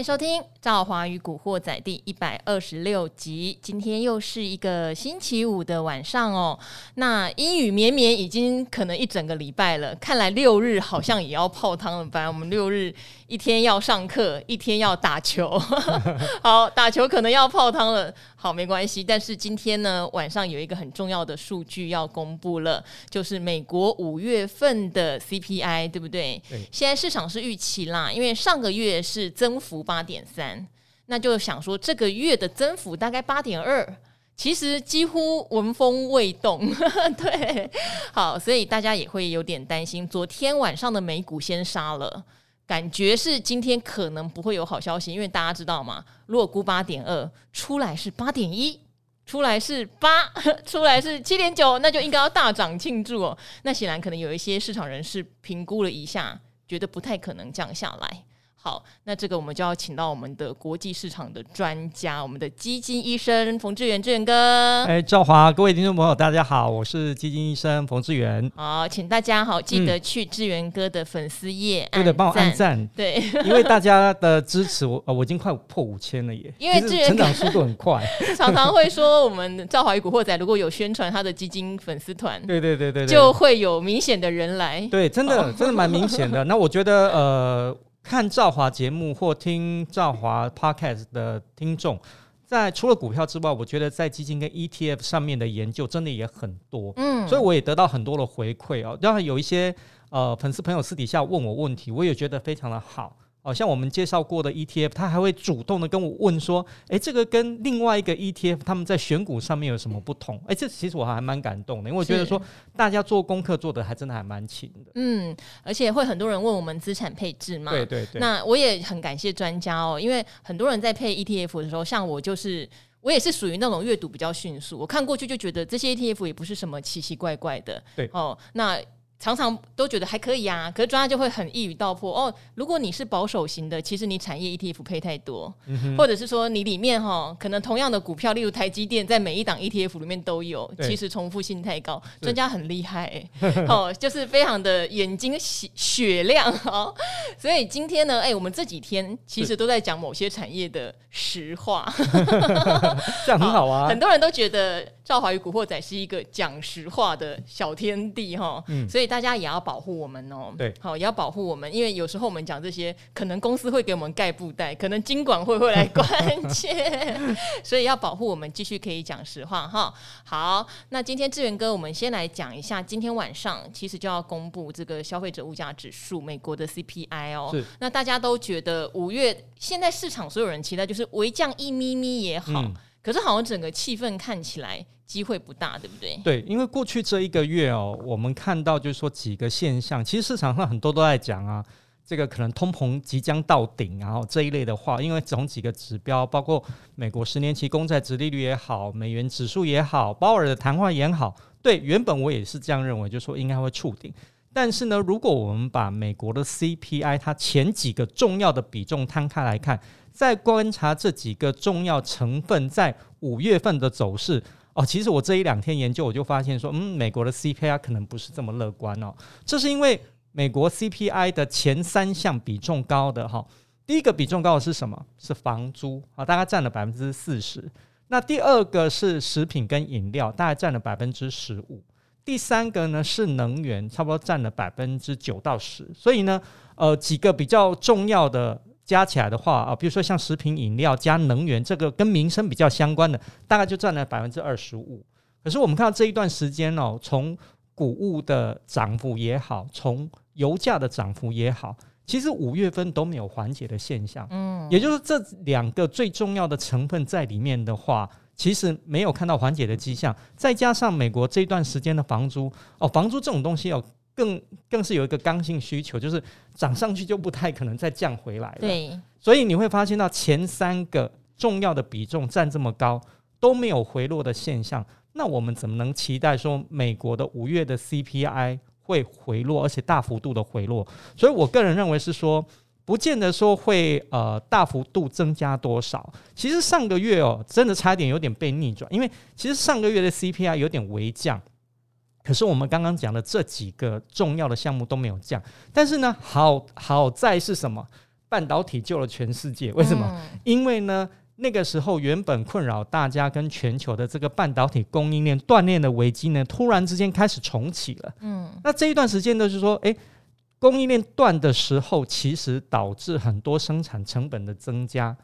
迎收听《赵华与古惑仔》第一百二十六集。今天又是一个星期五的晚上哦。那阴雨绵绵已经可能一整个礼拜了，看来六日好像也要泡汤了吧？我们六日一天要上课，一天要打球。好，打球可能要泡汤了。好，没关系。但是今天呢，晚上有一个很重要的数据要公布了，就是美国五月份的 CPI，对不对？对。现在市场是预期啦，因为上个月是增幅。八点三，那就想说这个月的增幅大概八点二，其实几乎闻风未动。对，好，所以大家也会有点担心。昨天晚上的美股先杀了，感觉是今天可能不会有好消息，因为大家知道吗？如果估八点二，出来是八点一，出来是八，出来是七点九，那就应该要大涨庆祝哦。那显然可能有一些市场人士评估了一下，觉得不太可能降下来。好，那这个我们就要请到我们的国际市场的专家，我们的基金医生冯志远志远哥。哎，赵华，各位听众朋友，大家好，我是基金医生冯志远。好，请大家好记得去志源哥的粉丝页，对的，帮我按赞。对，因为大家的支持，我我已经快破五千了耶。因为志源成长速度很快，常常会说我们赵华与古惑仔如果有宣传他的基金粉丝团，对对对对，就会有明显的人来。对，真的真的蛮明显的。那我觉得呃。看赵华节目或听赵华 Podcast 的听众，在除了股票之外，我觉得在基金跟 ETF 上面的研究真的也很多，嗯，所以我也得到很多的回馈哦。当然有一些呃粉丝朋友私底下问我问题，我也觉得非常的好。哦，像我们介绍过的 ETF，他还会主动的跟我问说：“诶，这个跟另外一个 ETF，他们在选股上面有什么不同？”诶，这其实我还蛮感动的，因为我觉得说大家做功课做的还真的还蛮勤的。嗯，而且会很多人问我们资产配置嘛。对对对。那我也很感谢专家哦，因为很多人在配 ETF 的时候，像我就是我也是属于那种阅读比较迅速，我看过去就觉得这些 ETF 也不是什么奇奇怪怪的。对哦，那。常常都觉得还可以啊，可是专家就会很一语道破哦。如果你是保守型的，其实你产业 ETF 配太多，嗯、或者是说你里面哈可能同样的股票，例如台积电，在每一档 ETF 里面都有，其实重复性太高。专家很厉害、欸，哦，就是非常的眼睛雪雪亮哦。所以今天呢，哎、欸，我们这几天其实都在讲某些产业的实话，这样很好啊。很多人都觉得赵华与古惑仔是一个讲实话的小天地哈，嗯，所以。大家也要保护我们哦，对，好，也要保护我们，因为有时候我们讲这些，可能公司会给我们盖布袋，可能金管会会来关切，所以要保护我们，继续可以讲实话哈。好，那今天志源哥，我们先来讲一下，今天晚上其实就要公布这个消费者物价指数，美国的 CPI 哦。是。那大家都觉得五月现在市场所有人期待就是微降一咪咪也好，嗯，可是好像整个气氛看起来。机会不大，对不对？对，因为过去这一个月哦，我们看到就是说几个现象，其实市场上很多都在讲啊，这个可能通膨即将到顶，然后这一类的话，因为从几个指标，包括美国十年期公债殖利率也好，美元指数也好，鲍尔的谈话也好，对，原本我也是这样认为，就是说应该会触顶。但是呢，如果我们把美国的 CPI 它前几个重要的比重摊开来看，再观察这几个重要成分在五月份的走势。哦，其实我这一两天研究，我就发现说，嗯，美国的 CPI 可能不是这么乐观哦。这是因为美国 CPI 的前三项比重高的哈，第一个比重高的是什么？是房租啊，大概占了百分之四十。那第二个是食品跟饮料，大概占了百分之十五。第三个呢是能源，差不多占了百分之九到十。所以呢，呃，几个比较重要的。加起来的话啊，比如说像食品饮料加能源，这个跟民生比较相关的，大概就占了百分之二十五。可是我们看到这一段时间哦，从谷物的涨幅也好，从油价的涨幅也好，其实五月份都没有缓解的现象。嗯，也就是这两个最重要的成分在里面的话，其实没有看到缓解的迹象。再加上美国这段时间的房租哦，房租这种东西哦。更更是有一个刚性需求，就是涨上去就不太可能再降回来了。对，所以你会发现到前三个重要的比重占这么高，都没有回落的现象。那我们怎么能期待说美国的五月的 CPI 会回落，而且大幅度的回落？所以我个人认为是说，不见得说会呃大幅度增加多少。其实上个月哦，真的差一点有点被逆转，因为其实上个月的 CPI 有点微降。可是我们刚刚讲的这几个重要的项目都没有降，但是呢，好好在是什么？半导体救了全世界。为什么？嗯、因为呢，那个时候原本困扰大家跟全球的这个半导体供应链断裂的危机呢，突然之间开始重启了。嗯，那这一段时间呢，就是说，哎，供应链断的时候，其实导致很多生产成本的增加。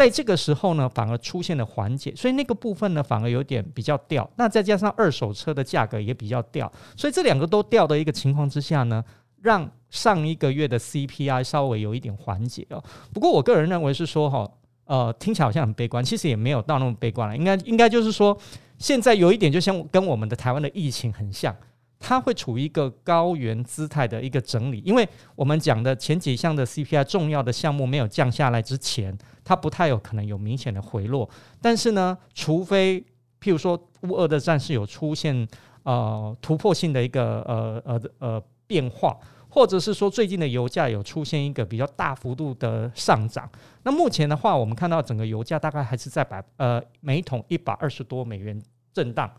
在这个时候呢，反而出现了缓解，所以那个部分呢，反而有点比较掉。那再加上二手车的价格也比较掉，所以这两个都掉的一个情况之下呢，让上一个月的 CPI 稍微有一点缓解哦。不过我个人认为是说哈，呃，听起来好像很悲观，其实也没有到那么悲观了。应该应该就是说，现在有一点就像跟我们的台湾的疫情很像。它会处于一个高原姿态的一个整理，因为我们讲的前几项的 CPI 重要的项目没有降下来之前，它不太有可能有明显的回落。但是呢，除非譬如说乌俄的战事有出现呃突破性的一个呃呃呃变化，或者是说最近的油价有出现一个比较大幅度的上涨，那目前的话，我们看到整个油价大概还是在百呃每桶一百二十多美元震荡。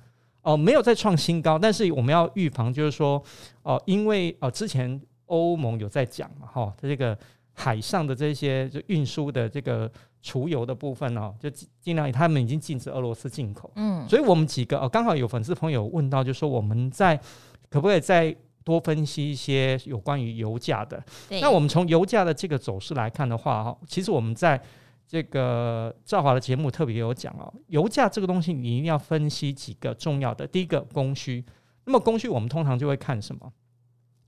哦，没有再创新高，但是我们要预防，就是说，哦，因为哦，之前欧盟有在讲嘛，哈，这个海上的这些就运输的这个除油的部分哦，就尽量他们已经禁止俄罗斯进口，嗯，所以我们几个哦，刚好有粉丝朋友问到，就是说我们在可不可以再多分析一些有关于油价的？对那我们从油价的这个走势来看的话，哈，其实我们在。这个赵华的节目特别有讲哦，油价这个东西你一定要分析几个重要的。第一个供需，那么供需我们通常就会看什么？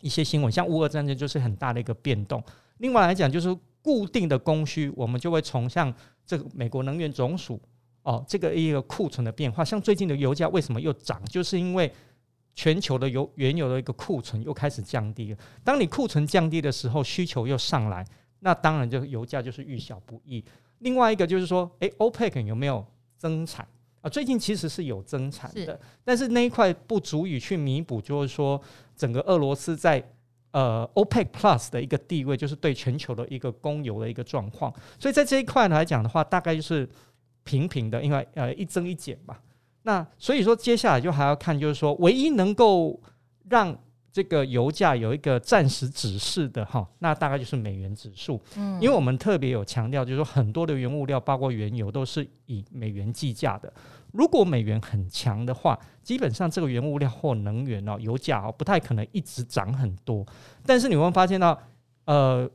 一些新闻，像乌俄战争就是很大的一个变动。另外来讲，就是固定的供需，我们就会从像这个美国能源总署哦，这个一个库存的变化。像最近的油价为什么又涨？就是因为全球的油原油的一个库存又开始降低了。当你库存降低的时候，需求又上来，那当然就油价就是遇小不易。另外一个就是说，诶，OPEC 有没有增产啊？最近其实是有增产的，是但是那一块不足以去弥补，就是说整个俄罗斯在呃 OPEC Plus 的一个地位，就是对全球的一个供油的一个状况。所以在这一块来讲的话，大概就是平平的，因为呃一增一减吧。那所以说接下来就还要看，就是说唯一能够让这个油价有一个暂时指示的哈，那大概就是美元指数。嗯，因为我们特别有强调，就是说很多的原物料，包括原油，都是以美元计价的。如果美元很强的话，基本上这个原物料或能源哦，油价哦，不太可能一直涨很多。但是你会发现到，呃，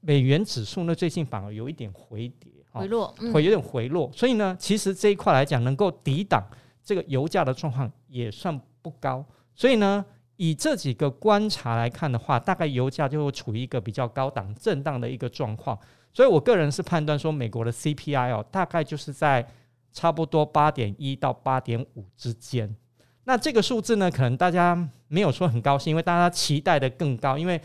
美元指数呢，最近反而有一点回跌，回落，会有点回落。所以呢，其实这一块来讲，能够抵挡这个油价的状况也算不高。所以呢。以这几个观察来看的话，大概油价就会处于一个比较高档震荡的一个状况，所以我个人是判断说，美国的 CPI 哦，大概就是在差不多八点一到八点五之间。那这个数字呢，可能大家没有说很高兴，因为大家期待的更高，因为。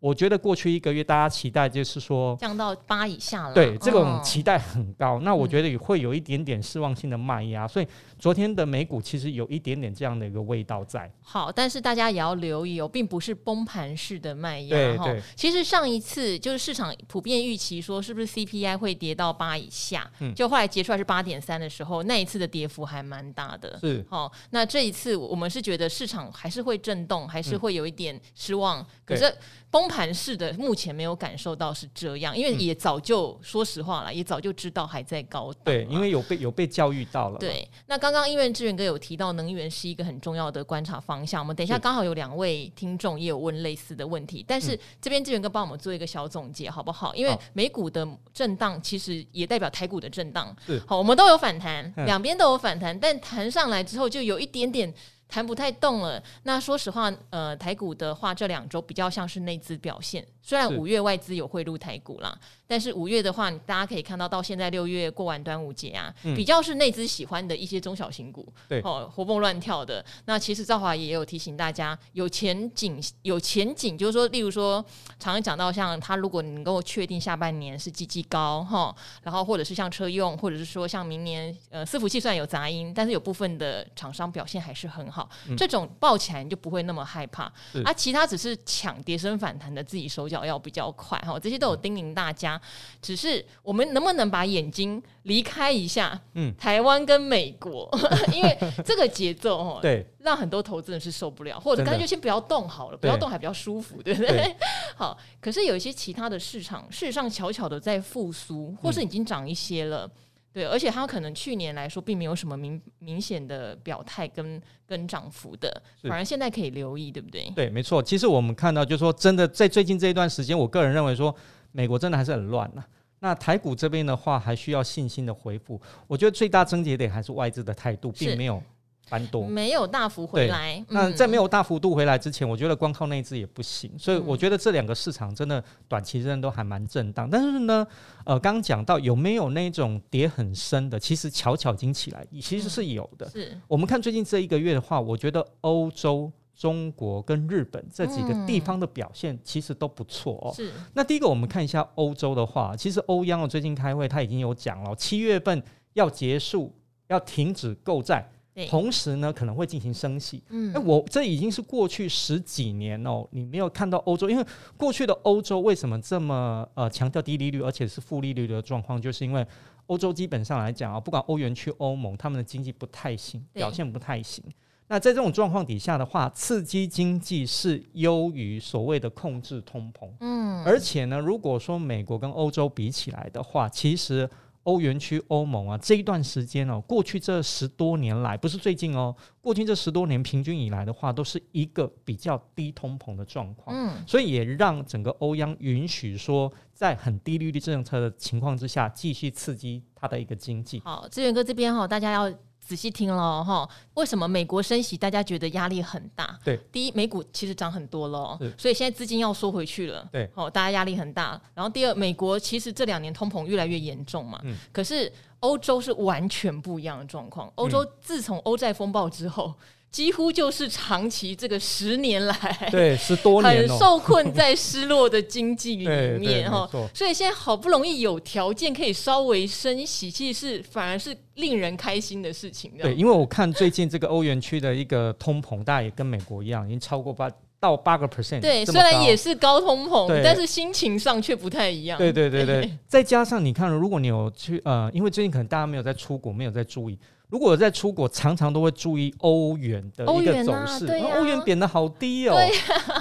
我觉得过去一个月大家期待就是说降到八以下了，对，这种期待很高。哦、那我觉得也会有一点点失望性的卖压，嗯、所以昨天的美股其实有一点点这样的一个味道在。好，但是大家也要留意哦，并不是崩盘式的卖压哈。其实上一次就是市场普遍预期说是不是 CPI 会跌到八以下，嗯，就后来结出来是八点三的时候，那一次的跌幅还蛮大的。是，好，那这一次我们是觉得市场还是会震动，还是会有一点失望，嗯、可是。崩盘式的目前没有感受到是这样，因为也早就、嗯、说实话了，也早就知道还在高档。对，因为有被有被教育到了。对，那刚刚因为志远哥有提到能源是一个很重要的观察方向，我们等一下刚好有两位听众也有问类似的问题，但是这边志远哥帮我们做一个小总结好不好？因为美股的震荡其实也代表台股的震荡。是，好，我们都有反弹，两边都有反弹，但弹上来之后就有一点点。弹不太动了。那说实话，呃，台股的话，这两周比较像是内资表现。虽然五月外资有汇入台股啦，但是五月的话，大家可以看到，到现在六月过完端午节啊，嗯、比较是内资喜欢的一些中小型股，对哦，活蹦乱跳的。那其实赵华也有提醒大家，有前景，有前景，就是说，例如说，常常讲到像他，如果能够确定下半年是基期高哈，然后或者是像车用，或者是说像明年，呃，伺服器虽然有杂音，但是有部分的厂商表现还是很好，嗯、这种抱起来你就不会那么害怕。是啊，其他只是抢跌升反弹的，自己手脚要比较快哈。这些都有叮咛大家，只是我们能不能把眼睛离开一下？嗯，台湾跟美国，因为这个节奏哦，对，让很多投资人是受不了，或者干脆就先不要动好了，不要动还比较舒服，对不对？对 好，可是有一些其他的市场，事实上悄悄的在复苏，或是已经涨一些了。嗯对，而且它可能去年来说并没有什么明明显的表态跟跟涨幅的，反而现在可以留意，对不对？对，没错。其实我们看到，就是说，真的在最近这一段时间，我个人认为说，美国真的还是很乱呐。那台股这边的话，还需要信心的恢复。我觉得最大症结点还是外资的态度，并没有。蛮多没有大幅回来，那在没有大幅度回来之前，我觉得光靠内资也不行，所以我觉得这两个市场真的短期真的都还蛮震荡。但是呢，呃，刚刚讲到有没有那种跌很深的，其实巧巧已经起来，其实是有的。是我们看最近这一个月的话，我觉得欧洲、中国跟日本这几个地方的表现其实都不错哦。是。那第一个我们看一下欧洲的话，其实欧央哦最近开会他已经有讲了，七月份要结束，要停止购债。同时呢，可能会进行升息。嗯，那我这已经是过去十几年哦，你没有看到欧洲，因为过去的欧洲为什么这么呃强调低利率，而且是负利率的状况，就是因为欧洲基本上来讲啊，不管欧元区、欧盟，他们的经济不太行，表现不太行。那在这种状况底下的话，刺激经济是优于所谓的控制通膨。嗯，而且呢，如果说美国跟欧洲比起来的话，其实。欧元区、欧盟啊，这一段时间哦，过去这十多年来，不是最近哦，过去这十多年平均以来的话，都是一个比较低通膨的状况。嗯，所以也让整个欧央允许说，在很低利率政策的情况之下，继续刺激它的一个经济。好，志远哥这边哈，大家要。仔细听了哈，为什么美国升息，大家觉得压力很大？对，第一，美股其实涨很多了，所以现在资金要缩回去了。对，哦，大家压力很大。然后第二，美国其实这两年通膨越来越严重嘛，嗯，可是欧洲是完全不一样的状况。欧洲自从欧债风暴之后。几乎就是长期这个十年来，对，十多年很受困在失落的经济里面 哈，所以现在好不容易有条件可以稍微升息，其实是反而是令人开心的事情。对，因为我看最近这个欧元区的一个通膨，大概也跟美国一样，已经超过八到八个 percent。对，虽然也是高通膨，但是心情上却不太一样。对对对对，再加上你看，如果你有去呃，因为最近可能大家没有在出国，没有在注意。如果在出国，常常都会注意欧元的一个走势。欧元贬的好低哦，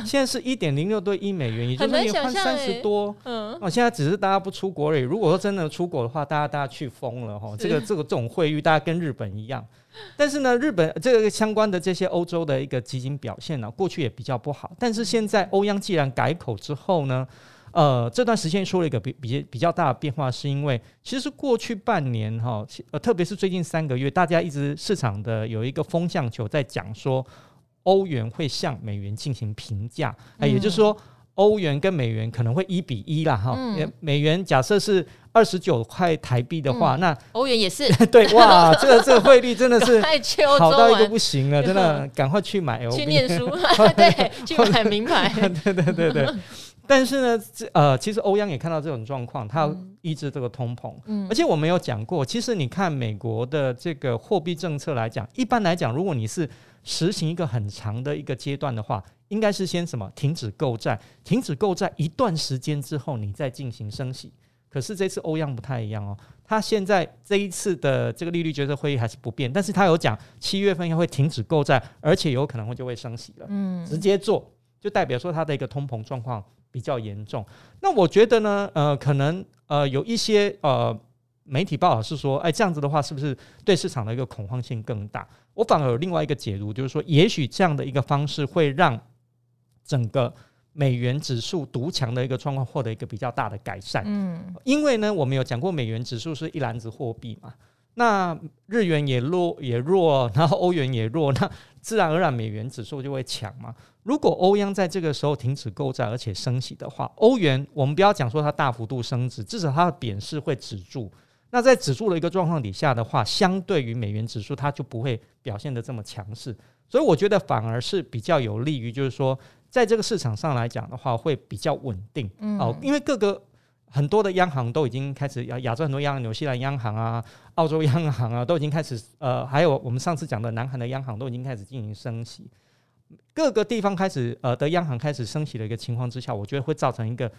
现在是一点零六对一美元，也就是你换三十多。嗯，哦，现在只是大家不出国而已。如果说真的出国的话，大家大家去疯了哈。这个这个这种汇率，大家跟日本一样。但是呢，日本这个相关的这些欧洲的一个基金表现呢，过去也比较不好。但是现在欧央既然改口之后呢，呃，这段时间出了一个比比比较大的变化，是因为其实过去半年哈，呃，特别是最近三个月，大家一直市场的有一个风向球在讲说，欧元会向美元进行平价，哎，也就是说，欧元跟美元可能会一比一啦哈。嗯，美元假设是二十九块台币的话，嗯，那欧元也是。对哇，这个这个汇率真的是 好到一个不行了，真的赶快去买欧元，去念书，对，去买名牌，对对对对。但是呢，这呃，其实欧央也看到这种状况，它要抑制这个通膨。嗯，而且我们有讲过，其实你看美国的这个货币政策来讲，一般来讲，如果你是实行一个很长的一个阶段的话，应该是先什么停止购债，停止购债一段时间之后，你再进行升息。可是这次欧央不太一样哦，他现在这一次的这个利率决策会议还是不变，但是他有讲七月份要会停止购债，而且有可能会就会升息了。嗯，直接做就代表说它的一个通膨状况。比较严重，那我觉得呢，呃，可能呃有一些呃媒体报道是说，哎，这样子的话，是不是对市场的一个恐慌性更大？我反而有另外一个解读，就是说，也许这样的一个方式会让整个美元指数独强的一个状况获得一个比较大的改善。嗯，因为呢，我们有讲过，美元指数是一篮子货币嘛。那日元也弱也弱，然后欧元也弱，那自然而然美元指数就会强嘛。如果欧央在这个时候停止购债而且升息的话，欧元我们不要讲说它大幅度升值，至少它的贬势会止住。那在止住的一个状况底下的话，相对于美元指数，它就不会表现得这么强势。所以我觉得反而是比较有利于，就是说在这个市场上来讲的话，会比较稳定。哦，因为各个。很多的央行都已经开始，亚亚洲很多央行，纽西兰央行啊、澳洲央行啊，都已经开始，呃，还有我们上次讲的南韩的央行都已经开始进行升息，各个地方开始，呃，的央行开始升息的一个情况之下，我觉得会造成一个。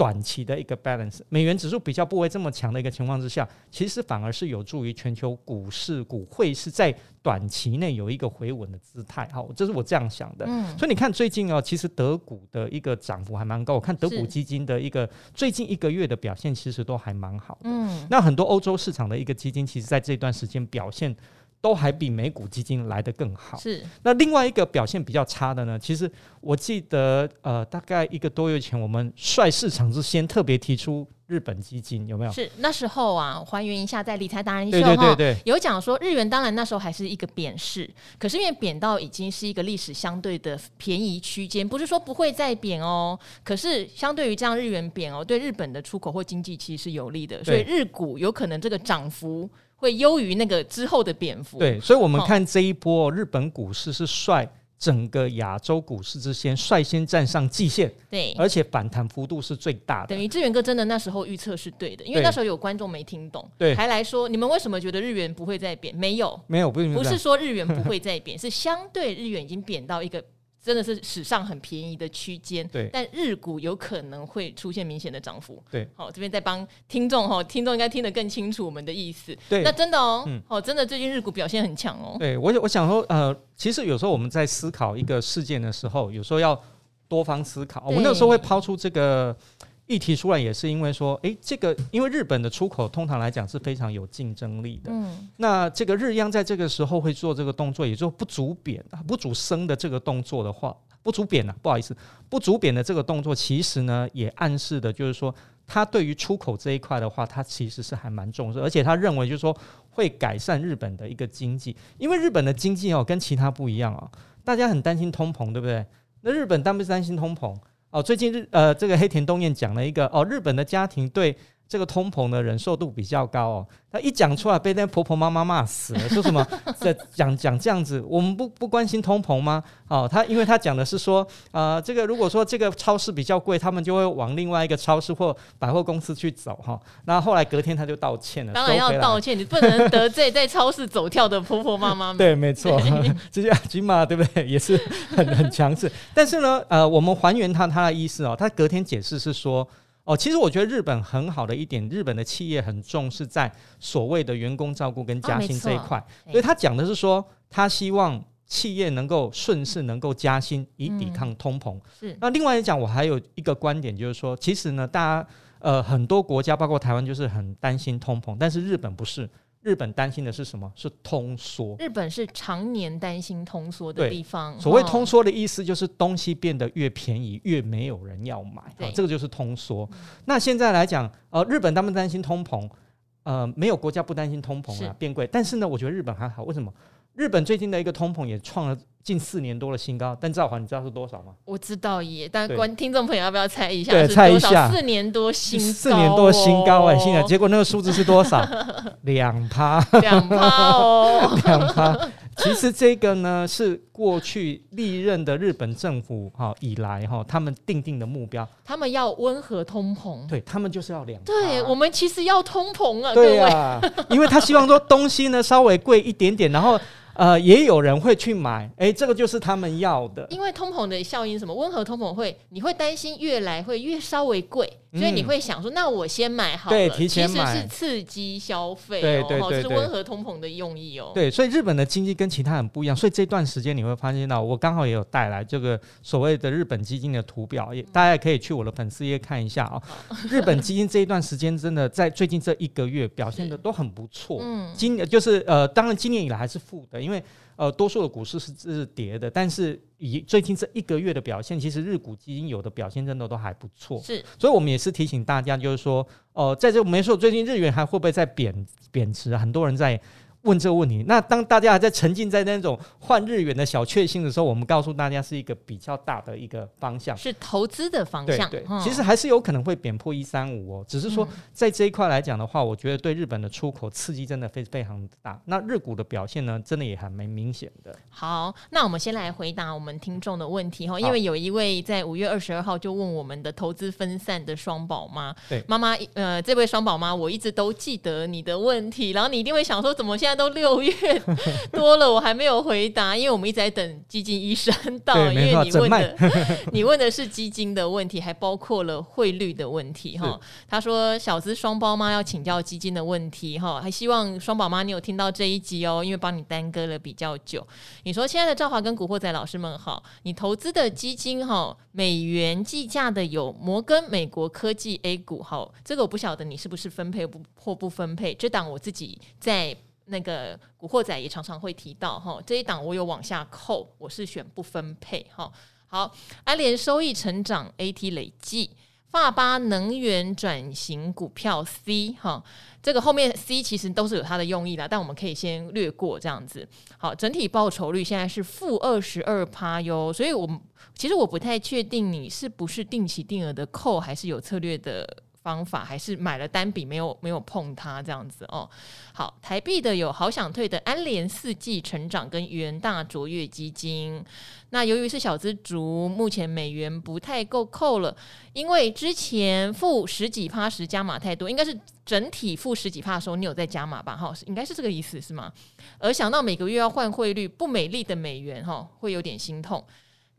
短期的一个 balance，美元指数比较不会这么强的一个情况之下，其实反而是有助于全球股市、股会是在短期内有一个回稳的姿态。好，这是我这样想的。嗯，所以你看最近哦，其实德股的一个涨幅还蛮高。我看德股基金的一个最近一个月的表现其实都还蛮好的。嗯，那很多欧洲市场的一个基金，其实在这段时间表现。都还比美股基金来得更好。是，那另外一个表现比较差的呢？其实我记得，呃，大概一个多月前，我们率市场之先特别提出日本基金，有没有？是那时候啊，还原一下，在理财达人秀对对对对，有讲说日元当然那时候还是一个贬势，可是因为贬到已经是一个历史相对的便宜区间，不是说不会再贬哦。可是相对于这样日元贬哦，对日本的出口或经济其实是有利的，所以日股有可能这个涨幅。会优于那个之后的蝙蝠。对，所以，我们看这一波、哦、日本股市是率整个亚洲股市之先率先站上季线，对，而且反弹幅度是最大的。等于志源哥真的那时候预测是对的，因为那时候有观众没听懂，对，还来说你们为什么觉得日元不会再贬？没有，没有，不是，不是说日元不会再贬，是相对日元已经贬到一个。真的是史上很便宜的区间，对，但日股有可能会出现明显的涨幅，对。好，这边再帮听众哈，听众应该听得更清楚我们的意思，对。那真的哦，嗯，哦，真的最近日股表现很强哦。对我，我想说，呃，其实有时候我们在思考一个事件的时候，有时候要多方思考。我们那时候会抛出这个。议题出来也是因为说，诶、欸，这个因为日本的出口通常来讲是非常有竞争力的。嗯，那这个日央在这个时候会做这个动作，也就是不主贬啊，不主升的这个动作的话，不主贬啊，不好意思，不主贬的这个动作，其实呢也暗示的就是说，他对于出口这一块的话，他其实是还蛮重视，而且他认为就是说会改善日本的一个经济，因为日本的经济哦跟其他不一样啊，大家很担心通膨，对不对？那日本担不担心通膨？哦，最近日呃，这个黑田东彦讲了一个哦，日本的家庭对这个通膨的忍受度比较高哦。他一讲出来，被那婆婆妈妈骂死了，说什么在讲讲这样子，我们不不关心通膨吗？哦，他因为他讲的是说，呃，这个如果说这个超市比较贵，他们就会往另外一个超市或百货公司去走哈。那、后来隔天他就道歉了，当然要道歉，你不能得罪在超市走跳的婆婆妈妈。对，没错，这些阿金嘛，对不对？也是很很强势。但是呢，呃，我们还原他他的意思哦，他隔天解释是说。哦，其实我觉得日本很好的一点，日本的企业很重视在所谓的员工照顾跟加薪这一块，所以他讲的是说，他希望企业能够顺势能够加薪，以抵抗通膨。是。那另外一讲，我还有一个观点，就是说，其实呢，大家呃很多国家，包括台湾，就是很担心通膨，但是日本不是。日本担心的是什么？是通缩。日本是常年担心通缩的地方。所谓通缩的意思，就是东西变得越便宜，越没有人要买。啊、哦，这个就是通缩。嗯、那现在来讲，呃，日本他们担心通膨？呃，没有国家不担心通膨啊，变贵。但是呢，我觉得日本还好。为什么？日本最近的一个通膨也创了近四年多的新高，但赵华，你知道是多少吗？我知道耶，但观听众朋友要不要猜一下？对，猜一下。四年多新高，四年多新高哎，现在结果那个数字是多少？两趴，两趴哦，两趴。其实这个呢是过去历任的日本政府哈以来哈他们定定的目标，他们要温和通膨，对他们就是要两。对我们其实要通膨啊，对啊，因为他希望说东西呢稍微贵一点点，然后。呃，也有人会去买，哎、欸，这个就是他们要的。因为通膨的效应，什么温和通膨会，你会担心越来会越稍微贵。所以你会想说，那我先买好了，对，提前买，其实是刺激消费，哦，对对对对，是温和通膨的用意哦。对，所以日本的经济跟其他很不一样，所以这段时间你会发现到，我刚好也有带来这个所谓的日本基金的图表，也大家也可以去我的粉丝页看一下啊，哦。日本基金这一段时间真的在最近这一个月表现的都很不错，嗯，今就是呃，当然今年以来还是负的，因为呃，多数的股市是是跌的，但是。以最近这一个月的表现，其实日股基金有的表现真的都还不错。是，所以我们也是提醒大家，就是说，哦、呃，在这个没错，最近日元还会不会再贬贬值？很多人在问这个问题。那当大家还在沉浸在那种换日元的小确幸的时候，我们告诉大家是一个比较大的一个方向，是投资的方向。对，对，其实还是有可能会贬破一三五哦，只是说在这一块来讲的话，我觉得对日本的出口刺激真的非非常大。那日股的表现呢，真的也还蛮明显的。好，那我们先来回答我们听众的问题哈，因为有一位在五月二十二号就问我们的投资分散的双宝妈，对，妈妈，呃，这位双宝妈，我一直都记得你的问题，然后你一定会想说，怎么现在都六月多了，我还没有回答，因为我们一直在等基金医生到，因为你问的 你问的是基金的问题，还包括了汇率的问题哈。他说小资双胞妈要请教基金的问题哈，还希望双宝妈你有听到这一集哦，因为帮你耽搁了比较久。你说，亲爱的赵华跟古惑仔老师们好，你投资的基金哈，美元计价的有摩根美国科技 A 股，哈，这个我不晓得你是不是分配不或不分配，这档我自己在。那个古惑仔也常常会提到哈，这一档我有往下扣，我是选不分配哈。好，安联收益成长 AT 累计，发巴能源转型股票 C 哈，这个后面 C 其实都是有它的用意啦，但我们可以先略过这样子。好，整体报酬率现在是负二十二趴哟，所以我其实我不太确定你是不是定期定额的扣，还是有策略的。方法还是买了单笔没有没有碰它这样子哦。好，台币的有好想退的安联四季成长跟元大卓越基金。那由于是小资族，目前美元不太够扣了，因为之前负十几趴时加码太多，应该是整体负十几趴的时候你有在加码吧？哈，应该是这个意思是吗？而想到每个月要换汇率不美丽的美元哈，会有点心痛。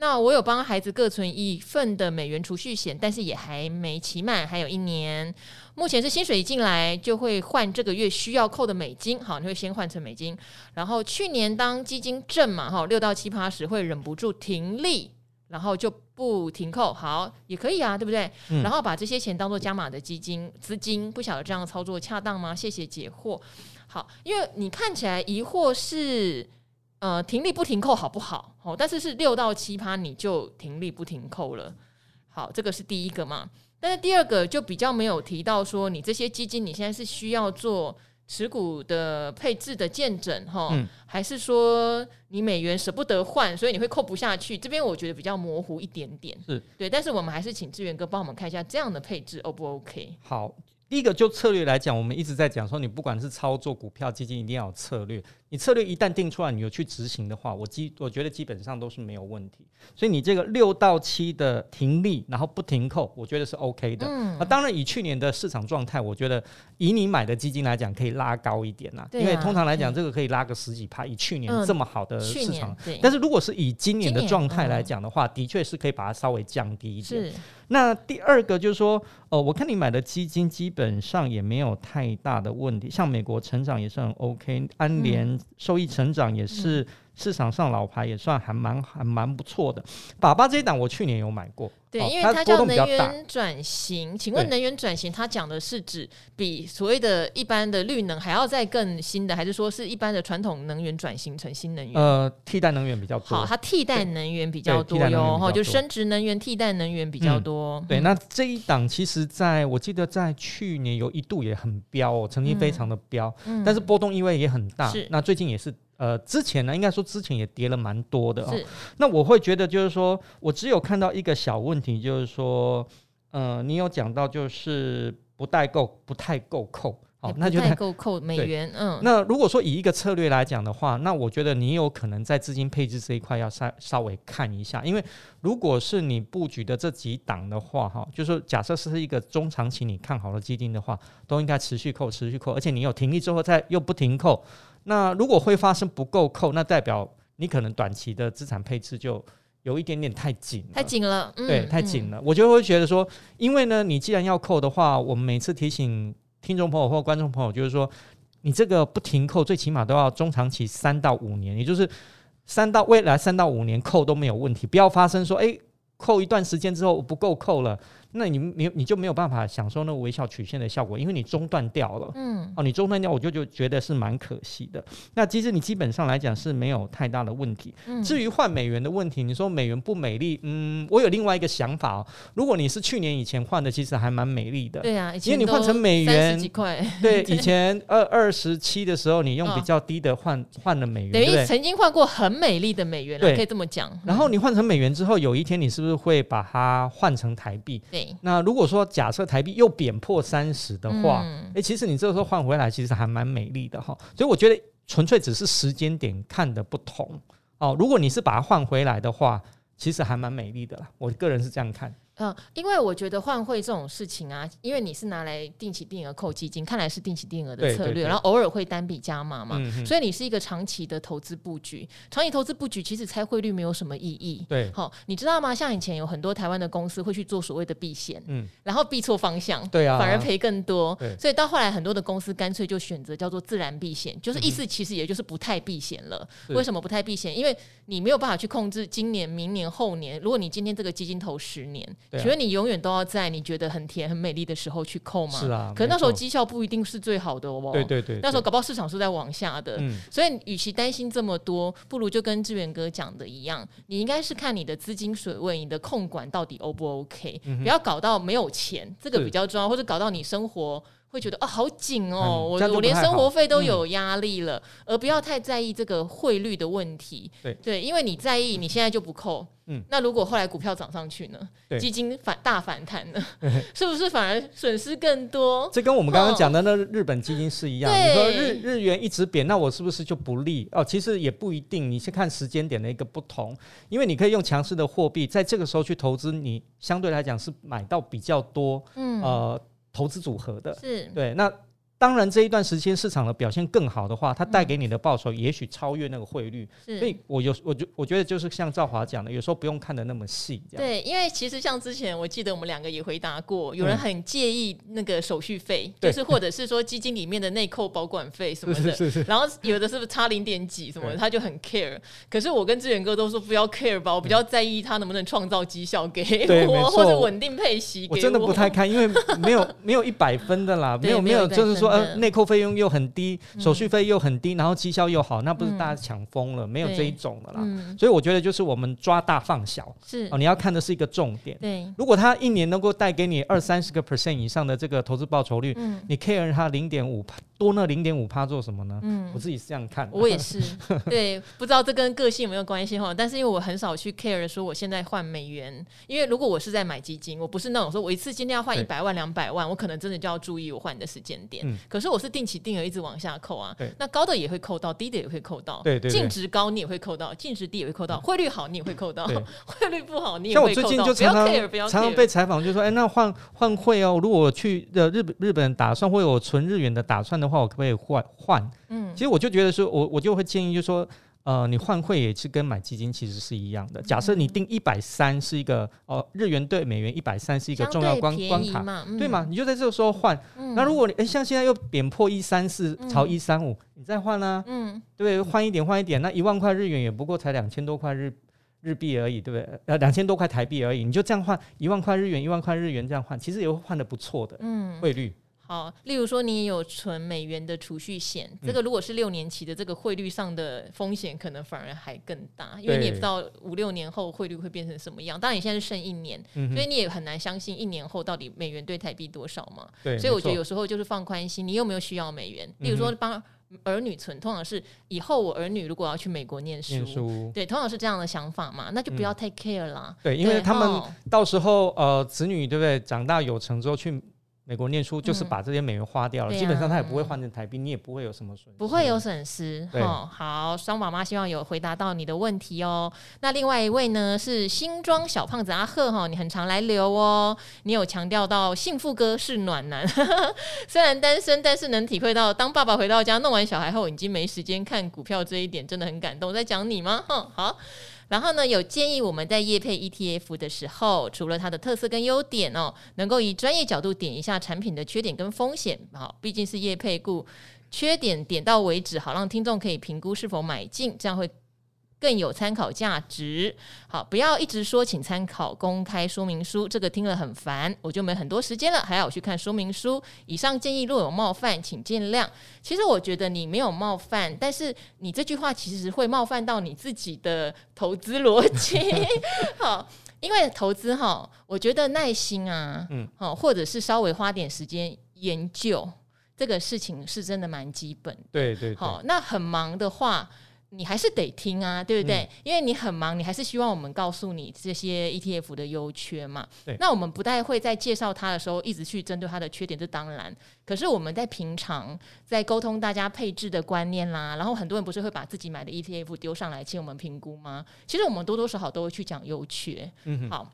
那我有帮孩子各存一份的美元储蓄险，但是也还没期满，还有一年。目前是薪水一进来就会换这个月需要扣的美金，好，你会先换成美金。然后去年当基金正嘛，哈，六到七趴时会忍不住停利，然后就不停扣，好，也可以啊，对不对？嗯、然后把这些钱当做加码的基金资金，不晓得这样操作恰当吗？谢谢解惑。好，因为你看起来疑惑是。呃，停利不停扣好不好？好，但是是六到七趴你就停利不停扣了。好，这个是第一个嘛。但是第二个就比较没有提到说，你这些基金你现在是需要做持股的配置的见证哈，嗯、还是说你美元舍不得换，所以你会扣不下去？这边我觉得比较模糊一点点。是对，但是我们还是请志源哥帮我们看一下这样的配置 O 不 OK？好。第一个就策略来讲，我们一直在讲说，你不管是操作股票基金，一定要有策略。你策略一旦定出来，你有去执行的话，我基我觉得基本上都是没有问题。所以你这个六到七的停利，然后不停扣，我觉得是 OK 的。嗯。啊，当然以去年的市场状态，我觉得以你买的基金来讲，可以拉高一点啦。因为通常来讲，这个可以拉个十几趴。以去年这么好的市场，对。但是如果是以今年的状态来讲的话，的确是可以把它稍微降低一点。是。那第二个就是说，呃，我看你买的基金基本上也没有太大的问题，像美国成长也是很 OK，安联收益成长也是。市场上老牌也算还蛮还蛮不错的，爸爸这一档我去年有买过，对，因为它叫能源转型，请问能源转型它讲的是指比所谓的一般的绿能还要再更新的，还是说是一般的传统能源转型成新能源？呃，替代能源比较多，好，它替代能源比较多哟，哈，就生殖能源替代能源比较多。对，那这一档其实在我记得在去年有一度也很飙哦，曾经非常的飙，但是波动意味也很大，是，那最近也是。呃，之前呢，应该说之前也跌了蛮多的哦。是那我会觉得就是说，我只有看到一个小问题，就是说，呃，你有讲到就是不代购，不太够扣，好，欸、那就太够扣美元。嗯。那如果说以一个策略来讲的话，那我觉得你有可能在资金配置这一块要稍稍微看一下，因为如果是你布局的这几档的话，哈，就是假设是一个中长期你看好的基金的话，都应该持续扣，持续扣，而且你有停利之后再又不停扣。那如果会发生不够扣，那代表你可能短期的资产配置就有一点点太紧，太紧了，嗯、对，太紧了。嗯、我就会觉得说，因为呢，你既然要扣的话，我们每次提醒听众朋友或观众朋友，就是说，你这个不停扣，最起码都要中长期三到五年，也就是三到未来三到五年扣都没有问题，不要发生说，哎，扣一段时间之后不够扣了，那你没有你就没有办法享受那个微笑曲线的效果，因为你中断掉了。嗯，哦，你中断掉，我就就觉得是蛮可惜的。那其实你基本上来讲是没有太大的问题。嗯，至于换美元的问题，你说美元不美丽，嗯，我有另外一个想法哦。如果你是去年以前换的，其实还蛮美丽的。对啊，因为你换成美元，几块。对，以前二二十七的时候，你用比较低的换换了美元，等于曾经换过很美丽的美元了，可以这么讲。然后你换成美元之后，有一天你是不是会把它换成台币？对。那如果说假设台币又贬破三十的话，哎、嗯，其实你这个时候换回来，其实还蛮美丽的哈。所以我觉得纯粹只是时间点看的不同哦。如果你是把它换回来的话，其实还蛮美丽的啦。我个人是这样看。嗯，因为我觉得换汇这种事情啊，因为你是拿来定期定额扣基金，看来是定期定额的策略，对对对，然后偶尔会单笔加码嘛，嗯，所以你是一个长期的投资布局。长期投资布局其实猜汇率没有什么意义。对，好，你知道吗？像以前有很多台湾的公司会去做所谓的避险，嗯，然后避错方向，对啊，反而赔更多。对，所以到后来很多的公司干脆就选择叫做自然避险，就是意思其实也就是不太避险了。为什么不太避险？因为你没有办法去控制今年、明年、后年。如果你今天这个基金投十年，请问你永远都要在你觉得很甜、很美丽的时候去扣吗？是啊，可能那时候绩效不一定是最好的哦。对对对，那时候搞不好市场是在往下的。嗯，所以与其担心这么多，不如就跟志远哥讲的一样，你应该是看你的资金水位、你的控管到底 O 不 OK，嗯，不要搞到没有钱，这个比较重要，或者搞到你生活。会觉得啊、哦，好紧哦，我、嗯、我连生活费都有压力了、嗯，而不要太在意这个汇率的问题。对对，因为你在意，你现在就不扣。嗯，那如果后来股票涨上去呢？基金反大反弹呢？是不是反而损失更多？这跟我们刚刚讲的那日本基金是一样。哦、你说日日元一直贬，那我是不是就不利？哦，其实也不一定。你是看时间点的一个不同，因为你可以用强势的货币在这个时候去投资，你相对来讲是买到比较多。嗯，呃。投资组合的。是。对，那当然这一段时间市场的表现更好的话，它带给你的报酬也许超越那个汇率。是，所以我有我觉我觉得就是像赵华讲的，有时候不用看的那么细。对，因为其实像之前我记得我们两个也回答过，有人很介意那个手续费、嗯，就是或者是说基金里面的内扣保管费什么的，是是是，然后有的是不是差零点几什么的，他就很 care。可是我跟志远哥都说不要 care 吧，我比较在意他能不能创造绩效给我，或者稳定配息给我。我真的不太看，因为没有没有一百分的啦，没有没有，就是说呃内扣费用。又很低，手续费又很低，嗯、然后绩效又好，那不是大家抢疯了、嗯？没有这一种的啦、嗯。所以我觉得就是我们抓大放小，是哦，你要看的是一个重点。对，如果他一年能够带给你二三十个 percent 以上的这个投资报酬率，嗯、你 care 他零点五多那零点五趴做什么呢？嗯，我自己是这样看的。我也是，对，不知道这跟个性有没有关系哈？但是因为我很少去 care 说我现在换美元，因为如果我是在买基金，我不是那种说我一次今天要换一百万两百万，我可能真的就要注意我换的时间点、嗯。可是我是定期定额一直往下。扣啊，那高的也会扣到，低的也会扣到，对对，净值高你也会扣到，净值低也会扣到，汇率好你也会扣到，汇率不好你也会扣到。像我最近就常常常常被采访，就说，哎、欸，那换换汇哦，如果我去的日本日本打算或者我存日元的打算的话，我可不可以换换？嗯，其实我就觉得说，我我就会建议，就说。呃，你换汇也是跟买基金其实是一样的。假设你定一百三是一个哦、呃，日元兑美元一百三是一个重要关关卡，嗯，对吗？你就在这个时候换。嗯、那如果你哎，像现在又贬破一三四，朝一三五，你再换啊，嗯，对，换一点换一点，那一万块日元也不过才两千多块日日币而已，对不对？呃，两千多块台币而已，你就这样换一万块日元，一万块日元这样换，其实也会换的不错的，嗯，汇率。好，例如说你也有存美元的储蓄险，这个如果是六年期的，这个汇率上的风险可能反而还更大，因为你也不知道五六年后汇率会变成什么样。当然你现在是剩一年，所以你也很难相信一年后到底美元兑台币多少嘛。所以我觉得有时候就是放宽心，你有没有需要美元？例如说帮儿女存，通常是以后我儿女如果要去美国念书，念书对，通常是这样的想法嘛，那就不要 take care 啦。对，因为他们到时候呃子女对不对？长大有成之后去。美国念书就是把这些美元花掉了，嗯、基本上他也不会换成台币，你也不会有什么损失，不会有损失。哦，好，双宝妈希望有回答到你的问题哦。那另外一位呢是新装小胖子阿赫哈，你很常来留哦，你有强调到幸福哥是暖男，虽然单身，但是能体会到当爸爸回到家弄完小孩后已经没时间看股票这一点，真的很感动。在讲你吗？哼，好。然后呢，有建议我们在业配 ETF 的时候，除了它的特色跟优点哦，能够以专业角度点一下产品的缺点跟风险。好，毕竟是业配故，缺点点到为止，好让听众可以评估是否买进，这样会更有参考价值。好，不要一直说请参考公开说明书，这个听了很烦，我就没很多时间了，还要我去看说明书。以上建议若有冒犯，请见谅。其实我觉得你没有冒犯，但是你这句话其实会冒犯到你自己的投资逻辑。好，因为投资哈，我觉得耐心啊，嗯，好，或者是稍微花点时间研究这个事情是真的蛮基本的。对对，对，好，那很忙的话。你还是得听啊，对不对？嗯、因为你很忙，你还是希望我们告诉你这些 ETF 的优缺嘛。对。那我们不太会在介绍它的时候一直去针对它的缺点，这当然。可是我们在平常在沟通大家配置的观念啦，然后很多人不是会把自己买的 ETF 丢上来请我们评估吗？其实我们多多少少都会去讲优缺。嗯哼。好。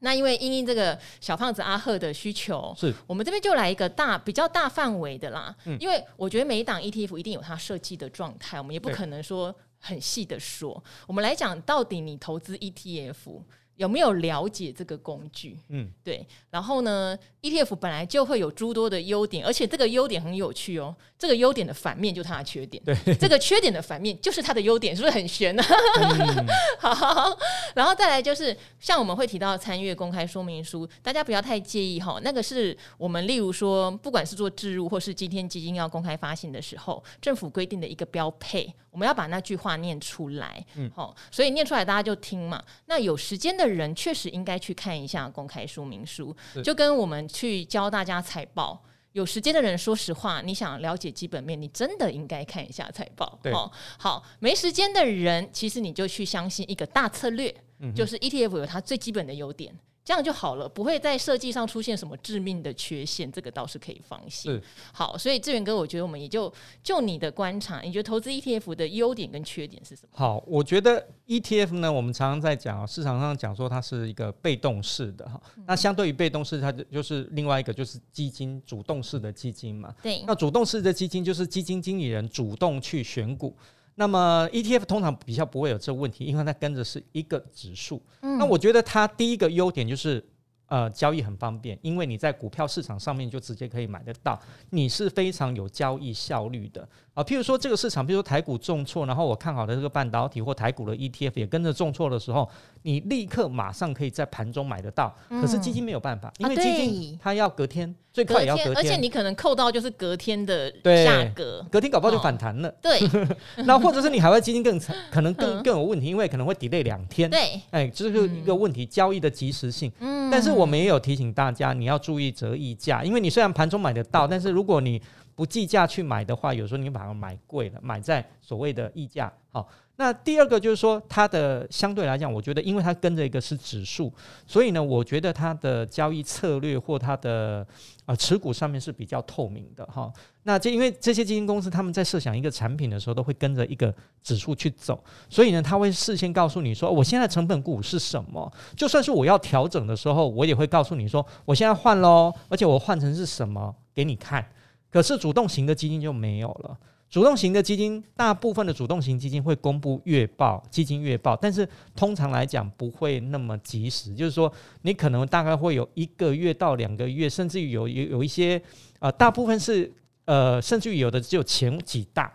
那因为因应这个小胖子阿赫的需求，是我们这边就来一个大比较大范围的啦。嗯，因为我觉得每一档 ETF 一定有它设计的状态，我们也不可能说很细的说。我们来讲到底你投资 ETF。有没有了解这个工具？嗯，对。然后呢，ETF 本来就会有诸多的优点，而且这个优点很有趣哦。这个优点的反面就是它的缺点，对。这个缺点的反面就是它的优点，是不是很悬呢？嗯、好，然后再来就是像我们会提到参阅公开说明书，大家不要太介意哈。那个是我们例如说，不管是做置入或是今天基金要公开发行的时候，政府规定的一个标配，我们要把那句话念出来。嗯，好，所以念出来大家就听嘛。那有时间的。人确实应该去看一下公开说明书，就跟我们去教大家财报。有时间的人，说实话，你想了解基本面，你真的应该看一下财报。对，哦，好，没时间的人，其实你就去相信一个大策略，就是 ETF 有它最基本的优点。这样就好了，不会在设计上出现什么致命的缺陷，这个倒是可以放心。是好，所以志远哥，我觉得我们也就就你的观察，你觉得投资 ETF 的优点跟缺点是什么？好，我觉得 ETF 呢，我们常常在讲市场上讲说它是一个被动式的哈，嗯、那相对于被动式，它就是另外一个就是基金主动式的基金嘛。对，那主动式的基金就是基金经理人主动去选股。那么 ETF 通常比较不会有这个问题，因为它跟着是一个指数。嗯、那我觉得它第一个优点就是，呃，交易很方便，因为你在股票市场上面就直接可以买得到，你是非常有交易效率的。啊，譬如说这个市场，譬如说台股重挫，然后我看好的这个半导体或台股的 ETF 也跟着重挫的时候，你立刻马上可以在盘中买得到。可是基金没有办法，因为基金它要隔天，最快也要隔天，而且你可能扣到就是隔天的价格，隔天搞不好就反弹了。对，那或者是你海外基金更可能更更有问题，因为可能会 delay 两天。对，哎，这是一个问题，交易的及时性。嗯，但是我们也有提醒大家，你要注意折溢价，因为你虽然盘中买得到，但是如果你不计价去买的话，有时候你把它买贵了，买在所谓的溢价。好，那第二个就是说，它的相对来讲，我觉得因为它跟着一个是指数，所以呢，我觉得它的交易策略或它的呃持股上面是比较透明的哈。那这因为这些基金公司他们在设想一个产品的时候，都会跟着一个指数去走，所以呢，他会事先告诉你说，我现在成本股是什么，就算是我要调整的时候，我也会告诉你说，我现在换喽，而且我换成是什么给你看。可是主动型的基金就没有了。主动型的基金，大部分的主动型基金会公布月报、基金月报，但是通常来讲不会那么及时。就是说，你可能大概会有一个月到两个月，甚至于有有有一些，呃，大部分是呃，甚至于有的只有前几大，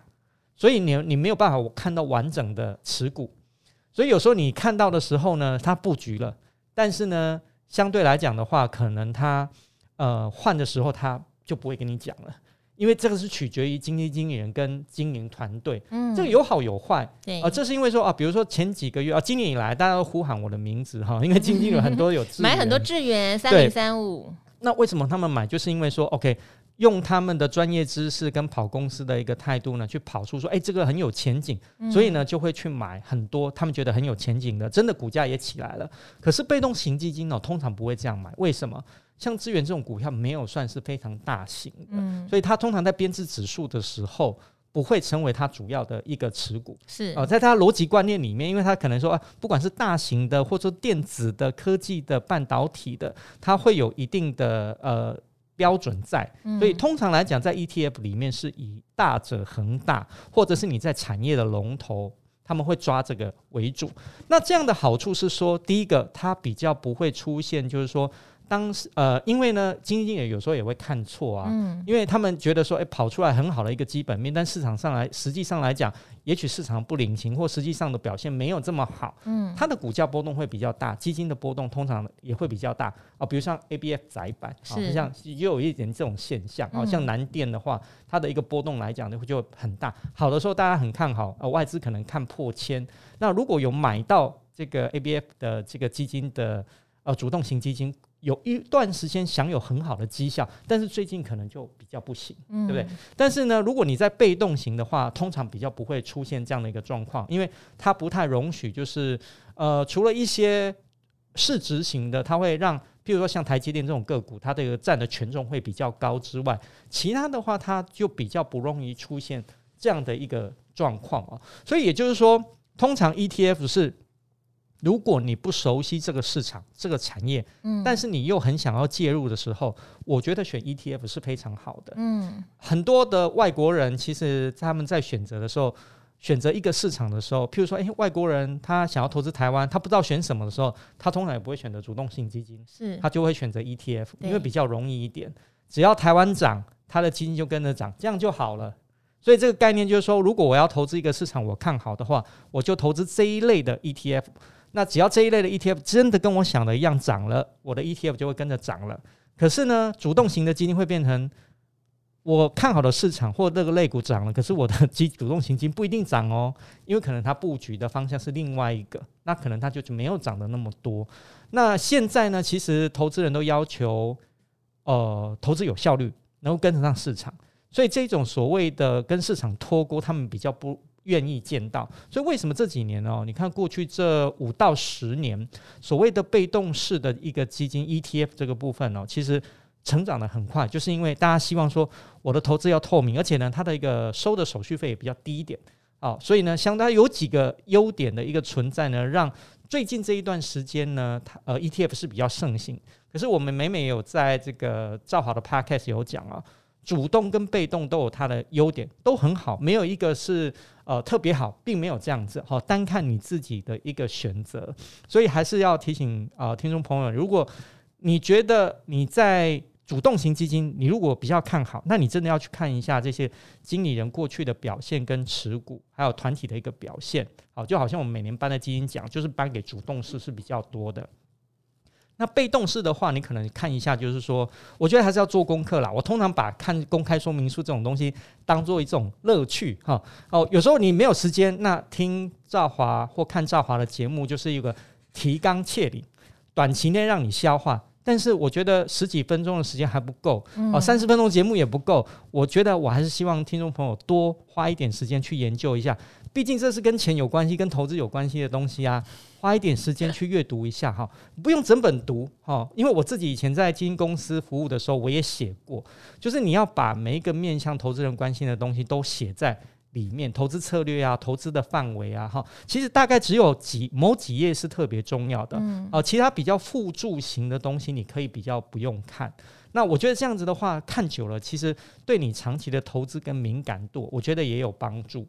所以你你没有办法我看到完整的持股。所以有时候你看到的时候呢，它布局了，但是呢，相对来讲的话，可能它呃换的时候它就不会跟你讲了。因为这个是取决于基金经理人跟经营团队，嗯，这个有好有坏，对。啊，这是因为说啊，比如说前几个月啊，今年以来大家都呼喊我的名字哈，因为基金经理很多有买很多智源三零三五，那为什么他们买？就是因为说，OK，用他们的专业知识跟跑公司的一个态度呢，去跑出说，哎，这个很有前景，所以呢就会去买很多他们觉得很有前景的，真的股价也起来了。可是被动型基金呢，通常不会这样买，为什么？像资源这种股票没有算是非常大型的，嗯，所以它通常在编制指数的时候不会成为它主要的一个持股。是啊，在它逻辑观念里面，因为它可能说啊，不管是大型的或者说电子的、科技的、半导体的，它会有一定的呃标准在。所以通常来讲，在 ETF 里面是以大者恒大，或者是你在产业的龙头。他们会抓这个为主，那这样的好处是说，第一个，它比较不会出现，就是说当时呃，因为呢，基金经理有时候也会看错啊，嗯，因为他们觉得说，哎，跑出来很好的一个基本面，但市场上来实际上来讲，也许市场不领情，或实际上的表现没有这么好，嗯，它的股价波动会比较大，基金的波动通常也会比较大。啊，比如像 ABF 窄板，好像也有一点这种现象啊，像南电的话，它的一个波动来讲呢，就很大，好的时候大家很看好，呃，外资可能看破千，那如果有买到这个 ABF 的这个基金的呃主动型基金。有一段时间享有很好的绩效，但是最近可能就比较不行，嗯、对不对？但是呢，如果你在被动型的话，通常比较不会出现这样的一个状况，因为它不太容许，就是呃，除了一些市值型的，它会让，譬如说像台积电这种个股，它这个占的权重会比较高之外，其他的话，它就比较不容易出现这样的一个状况啊。所以也就是说，通常 ETF 是。如果你不熟悉这个市场、这个产业，嗯，但是你又很想要介入的时候，我觉得选 ETF 是非常好的。嗯，很多的外国人其实他们在选择的时候，选择一个市场的时候，譬如说，诶，外国人他想要投资台湾，他不知道选什么的时候，他通常也不会选择主动性基金，是，他就会选择 ETF，因为比较容易一点。只要台湾涨，他的基金就跟着涨，这样就好了。所以这个概念就是说，如果我要投资一个市场，我看好的话，我就投资这一类的 ETF。那只要这一类的 ETF 真的跟我想的一样涨了，我的 ETF 就会跟着涨了。可是呢，主动型的基金会变成我看好的市场或这个类股涨了，可是我的基主动型基金不一定涨哦，因为可能它布局的方向是另外一个，那可能它就没有涨得那么多。那现在呢，其实投资人都要求呃投资有效率，能够跟得上市场，所以这种所谓的跟市场脱钩，他们比较不。愿意见到，所以为什么这几年哦？你看过去这五到十年，所谓的被动式的一个基金 ETF 这个部分哦，其实成长得很快，就是因为大家希望说我的投资要透明，而且呢，它的一个收的手续费也比较低一点哦，所以呢，相当有几个优点的一个存在呢，让最近这一段时间呢，它呃 ETF 是比较盛行。可是我们每每有在这个造好的 Podcast 有讲啊。主动跟被动都有它的优点，都很好，没有一个是呃特别好，并没有这样子。好，单看你自己的一个选择，所以还是要提醒啊、呃，听众朋友，如果你觉得你在主动型基金，你如果比较看好，那你真的要去看一下这些经理人过去的表现跟持股，还有团体的一个表现。好，就好像我们每年颁的基金奖，就是颁给主动式是比较多的。那被动式的话，你可能看一下，就是说，我觉得还是要做功课啦。我通常把看公开说明书这种东西当做一种乐趣哈。哦，有时候你没有时间，那听赵华或看赵华的节目，就是一个提纲挈领，短期内让你消化。但是我觉得十几分钟的时间还不够，哦，三十分钟节目也不够。我觉得我还是希望听众朋友多花一点时间去研究一下，毕竟这是跟钱有关系、跟投资有关系的东西啊。花一点时间去阅读一下哈，不用整本读哈，因为我自己以前在基金公司服务的时候，我也写过，就是你要把每一个面向投资人关心的东西都写在里面，投资策略啊，投资的范围啊，哈，其实大概只有几某几页是特别重要的，嗯，哦，其他比较辅助型的东西你可以比较不用看。那我觉得这样子的话，看久了，其实对你长期的投资跟敏感度，我觉得也有帮助。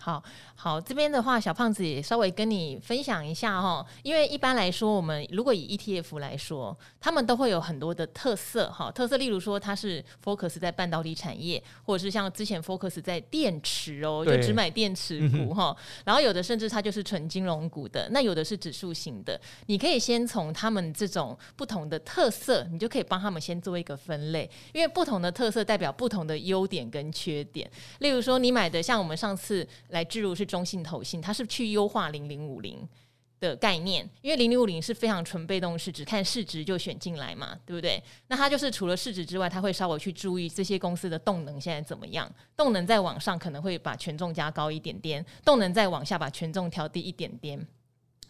好好，这边的话，小胖子也稍微跟你分享一下哈，因为一般来说，我们如果以 ETF 来说，他们都会有很多的特色哈，特色例如说它是 focus 在半导体产业，或者是像之前 focus 在电池哦，就只买电池股哈，然后有的甚至它就是纯金融股的，那有的是指数型的，你可以先从他们这种不同的特色，你就可以帮他们先做一个分类，因为不同的特色代表不同的优点跟缺点，例如说你买的像我们上次。来置入是中性投信，它是去优化零零五零的概念，因为零零五零是非常纯被动式，只看市值就选进来嘛，对不对？那它就是除了市值之外，它会稍微去注意这些公司的动能现在怎么样，动能再往上可能会把权重加高一点点，动能再往下把权重调低一点点。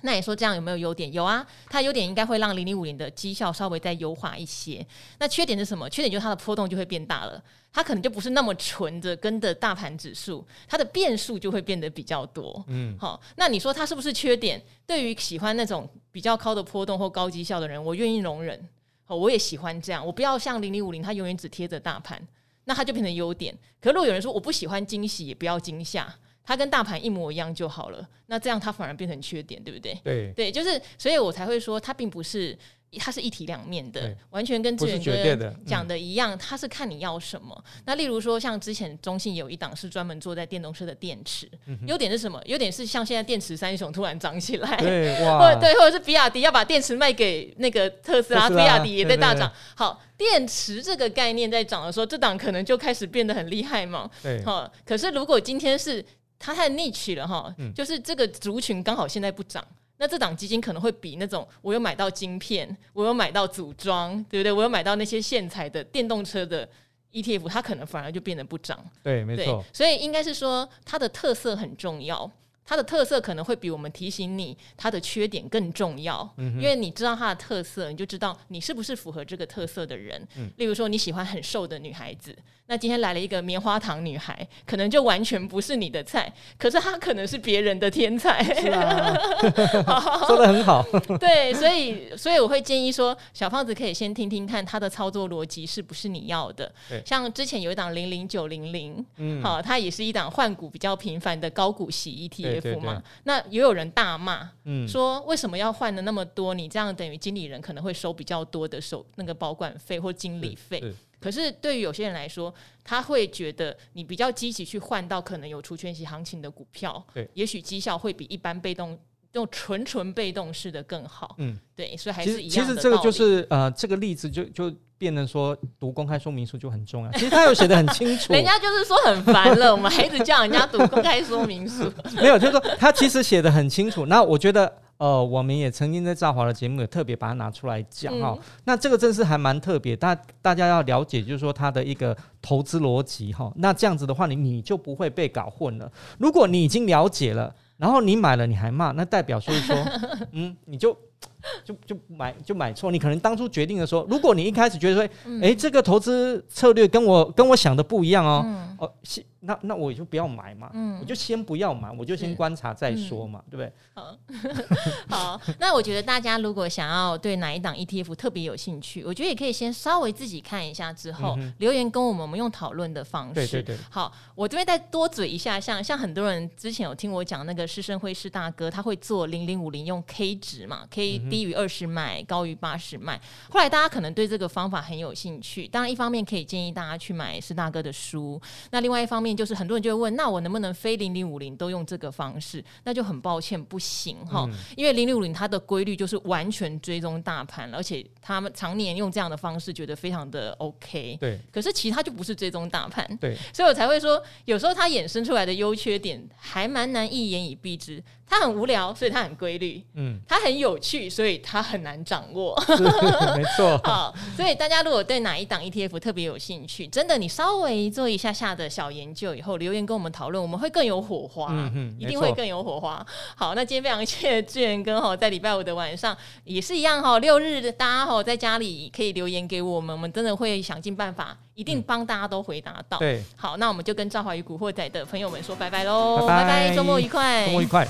那你说这样有没有优点？有啊，它优点应该会让零零五零的绩效稍微再优化一些。那缺点是什么？缺点就是它的波动就会变大了，它可能就不是那么纯的跟着大盘指数，它的变数就会变得比较多。嗯，好，那你说它是不是缺点？对于喜欢那种比较高的波动或高绩效的人，我愿意容忍。好，我也喜欢这样，我不要像零零五零，它永远只贴着大盘，那它就变成优点。可是如果有人说我不喜欢惊喜，也不要惊吓。它跟大盘一模一样就好了，那这样它反而变成缺点，对不对？对，对，就是，所以我才会说它并不是它是一体两面的，完全跟志远哥讲的一样，它、嗯、是看你要什么。那例如说，像之前中信有一档是专门做在电动车的电池，优、嗯、点是什么？优点是像现在电池三雄突然涨起来，对 对，或者是比亚迪要把电池卖给那个特斯拉，斯拉比亚迪也在大涨。好，电池这个概念在涨的时候，这档可能就开始变得很厉害嘛。对，好，可是如果今天是它太 niche 了哈，就是这个族群刚好现在不涨。那这档基金可能会比那种我有买到晶片，我有买到组装，对不对？我有买到那些线材的电动车的 ETF，它可能反而就变得不涨。对，没错。所以应该是说它的特色很重要，它的特色可能会比我们提醒你它的缺点更重要。嗯，因为你知道它的特色，你就知道你是不是符合这个特色的人。嗯，例如说你喜欢很瘦的女孩子。那今天来了一个棉花糖女孩，可能就完全不是你的菜，可是她可能是别人的天菜。是啊，说的很好。对，所以所以我会建议说，小胖子可以先听听看他的操作逻辑是不是你要的。对，像之前有一档零零九零零，嗯，好，它也是一档换股比较频繁的高股息 ETF 那也有人大骂，嗯，说为什么要换的那么多？你这样等于经理人可能会收比较多的收那个保管费或经理费。可是对于有些人来说，他会觉得你比较积极去换到可能有除权息行情的股票，对，也许绩效会比一般被动用纯纯被动式的更好。嗯，对，所以还是一。其实这个就是呃，这个例子就就变成说读公开说明书就很重要。其实他有写的很清楚，人家就是说很烦了，我们还一直叫人家读公开说明书。没有，就是说他其实写的很清楚。那我觉得。呃，我们也曾经在赵华的节目也特别把它拿出来讲哈、嗯。那这个真是还蛮特别，大大家要了解，就是说它的一个投资逻辑哈。那这样子的话，你你就不会被搞混了。如果你已经了解了，然后你买了你还骂，那代表所以说，嗯，你就就就买就买错。你可能当初决定的时候，如果你一开始觉得说，哎、嗯欸，这个投资策略跟我跟我想的不一样哦，嗯、哦。那那我就不要买嘛，嗯，我就先不要买，我就先观察再说嘛，嗯、对不对？好，好，那我觉得大家如果想要对哪一档 ETF 特别有兴趣，我觉得也可以先稍微自己看一下，之后、嗯、留言跟我们，我们用讨论的方式。对对对。好，我这边再多嘴一下，像像很多人之前有听我讲那个施升辉施大哥，他会做零零五零用 K 值嘛，K 低于二十买，高于八十卖。后来大家可能对这个方法很有兴趣，当然一方面可以建议大家去买施大哥的书，那另外一方面。就是很多人就会问，那我能不能非零零五零都用这个方式？那就很抱歉，不行哈、嗯，因为零零五零它的规律就是完全追踪大盘，而且他们常年用这样的方式，觉得非常的 OK。对，可是其他就不是追踪大盘。对，所以我才会说，有时候它衍生出来的优缺点还蛮难一言以蔽之。它很无聊，所以它很规律。嗯，它很有趣，所以它很难掌握。没错。好，所以大家如果对哪一档 ETF 特别有兴趣，真的你稍微做一下下的小研究以后，留言跟我们讨论，我们会更有火花。嗯嗯，一定会更有火花。好，那今天非常谢谢志远哥哈，在礼拜五的晚上也是一样哈，六日的大家哈在家里可以留言给我们，我们真的会想尽办法，一定帮大家都回答到。对，好，那我们就跟赵华与古惑仔的朋友们说拜拜喽，拜拜，周末愉快，周末愉快。